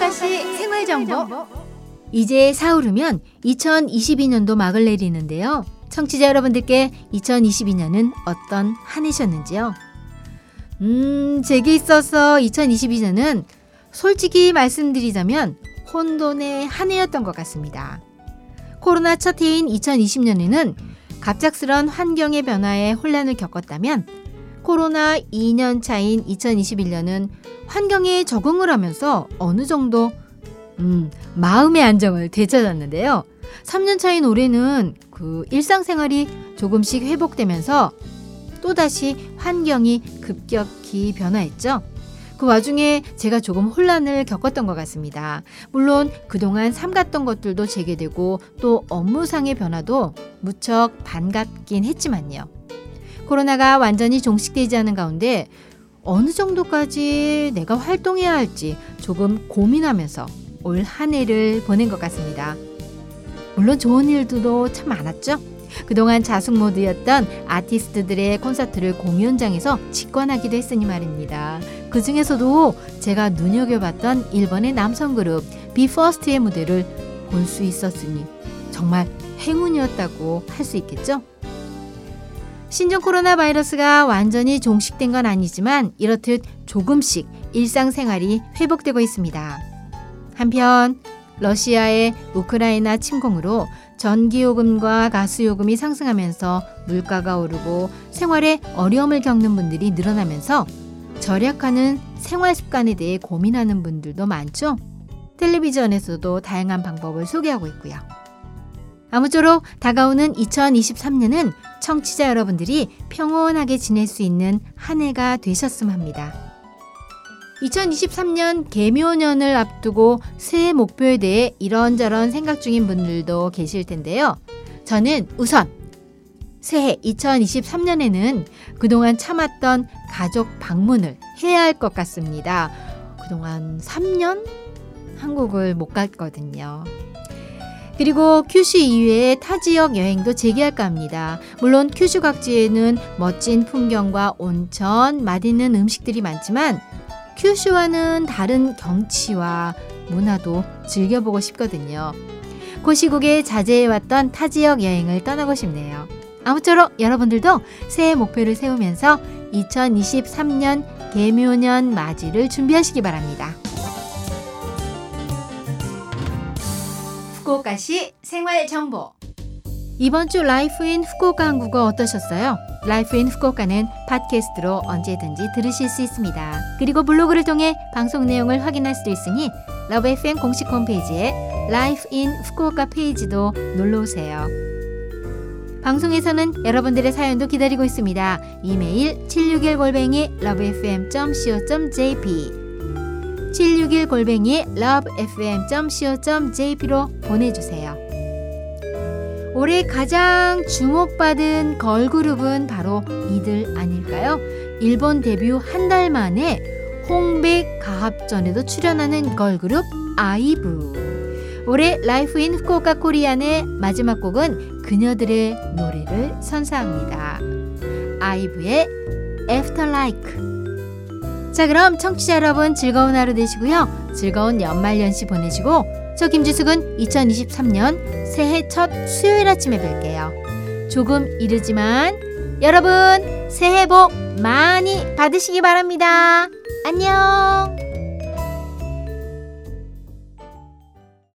후쿠오카시 생활 정보. 이제 사오르면 2022년도 막을 내리는데요. 청취자 여러분들께 2022년은 어떤 한 해셨는지요? 음, 제게 있어서 2022년은 솔직히 말씀드리자면 혼돈의 한 해였던 것 같습니다. 코로나 첫 해인 2020년에는 갑작스런 환경의 변화에 혼란을 겪었다면 코로나 2년 차인 2021년은 환경에 적응을 하면서 어느 정도 음, 마음의 안정을 되찾았는데요. 3년 차인 올해는 그 일상생활이 조금씩 회복되면서 또다시 환경이 급격히 변화했죠. 그 와중에 제가 조금 혼란을 겪었던 것 같습니다. 물론 그동안 삼갔던 것들도 재개되고 또 업무상의 변화도 무척 반갑긴 했지만요. 코로나가 완전히 종식되지 않은 가운데 어느 정도까지 내가 활동해야 할지 조금 고민하면서 올 한 해를 보낸 것 같습니다. 물론 좋은 일들도 참 많았죠. 그동안 자숙 모드였던 아티스트들의 콘서트를 공연장에서 직관하기도 했으니 말입니다. 그 중에서도 제가 눈여겨봤던 일본의 남성 그룹 비퍼스트의 무대를 볼 수 있었으니 정말 행운이었다고 할 수 있겠죠? 신종 코로나 바이러스가 완전히 종식된 건 아니지만 이렇듯 조금씩 일상생활이 회복되고 있습니다. 한편 러시아의 우크라이나 침공으로 전기요금과 가스요금이 상승하면서 물가가 오르고 생활에 어려움을 겪는 분들이 늘어나면서 절약하는 생활 습관에 대해 고민하는 분들도 많죠. 텔레비전에서도 다양한 방법을 소개하고 있고요. 아무쪼록 다가오는 2023년은 청취자 여러분들이 평온하게 지낼 수 있는 한 해가 되셨으면 합니다. 2023년 개묘년을 앞두고 새해 목표에 대해 이런저런 생각 중인 분들도 계실 텐데요. 저는 우선 새해 2023년에는 그동안 참았던 가족 방문을 해야 할 것 같습니다. 그동안 3년 한국을 못 갔거든요. 그리고 큐슈 이외에 타 지역 여행도 재개할까 합니다. 물론 큐슈 각지에는 멋진 풍경과 온천, 맛있는 음식들이 많지만 큐슈와는 다른 경치와 문화도 즐겨보고 싶거든요. 코시국에 자제해왔던 타 지역 여행을 떠나고 싶네요. 아무쪼록 여러분들도 새해 목표를 세우면서 2023년 계묘년 맞이를 준비하시기 바랍니다. 후쿠오카시 생활 정보. 이번 주 Life in Fukuoka 한국어 어떠셨어요? Life in Fukuoka는 팟캐스트로 언제든지 들으실 수 있습니다. 그리고 블로그를 통해 방송 내용을 확인할 수도 있으니 Love FM 공식 홈페이지에 Life in 후쿠오카 페이지도 놀러 오세요. 방송에서는 여러분들의 사연도 기다리고 있습니다. 이메일 761골뱅이 lovefm.co.jp 761 골뱅이 lovefm.co.jp로 보내주세요. 올해 가장 주목받은 걸그룹은 바로 이들 아닐까요? 일본 데뷔 한 달 만에 홍백 가합전에도 출연하는 걸그룹 아이브. 올해 Life in 후쿠오카 Korean의 마지막 곡은 그녀들의 노래를 선사합니다. 아이브의 After Like. 자, 그럼 청취자 여러분 즐거운 하루 되시고요. 즐거운 연말연시 보내시고 저 김지숙은 2023년 새해 첫 수요일 아침에 뵐게요. 조금 이르지만 여러분 새해 복 많이 받으시기 바랍니다. 안녕.